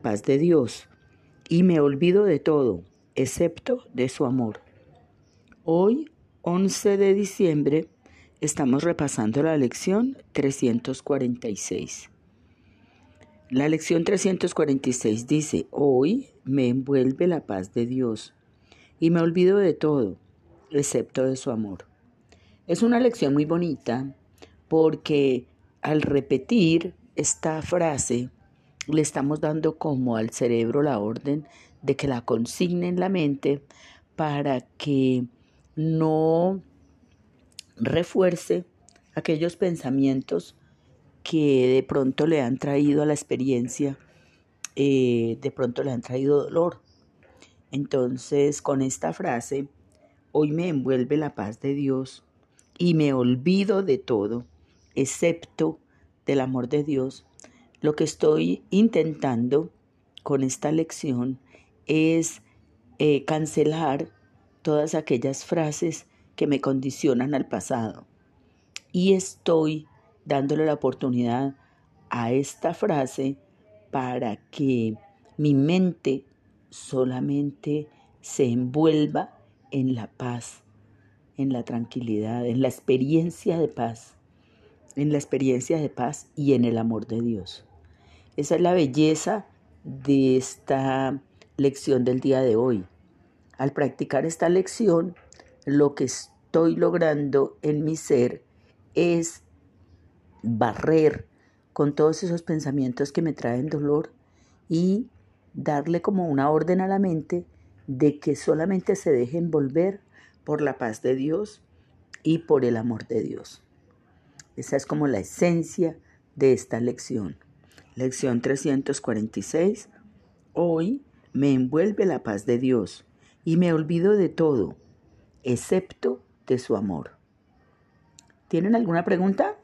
Paz de Dios y me olvido de todo, excepto de su amor. Hoy, 11 de diciembre, estamos repasando la lección 346. La lección 346 dice, hoy me envuelve la paz de Dios y me olvido de todo, excepto de su amor. Es una lección muy bonita porque al repetir esta frase le estamos dando como al cerebro la orden de que la consigne en la mente para que no refuerce aquellos pensamientos que de pronto le han traído a la experiencia, eh, de pronto le han traído dolor. Entonces, con esta frase, hoy me envuelve la paz de Dios y me olvido de todo, excepto del amor de Dios, lo que estoy intentando con esta lección es eh, cancelar todas aquellas frases que me condicionan al pasado. Y estoy dándole la oportunidad a esta frase para que mi mente solamente se envuelva en la paz, en la tranquilidad, en la experiencia de paz, en la experiencia de paz y en el amor de Dios. Esa es la belleza de esta lección del día de hoy. Al practicar esta lección, lo que estoy logrando en mi ser es barrer con todos esos pensamientos que me traen dolor y darle como una orden a la mente de que solamente se deje envolver por la paz de Dios y por el amor de Dios. Esa es como la esencia de esta lección. Lección 346. Hoy me envuelve la paz de Dios y me olvido de todo, excepto de su amor. ¿Tienen alguna pregunta?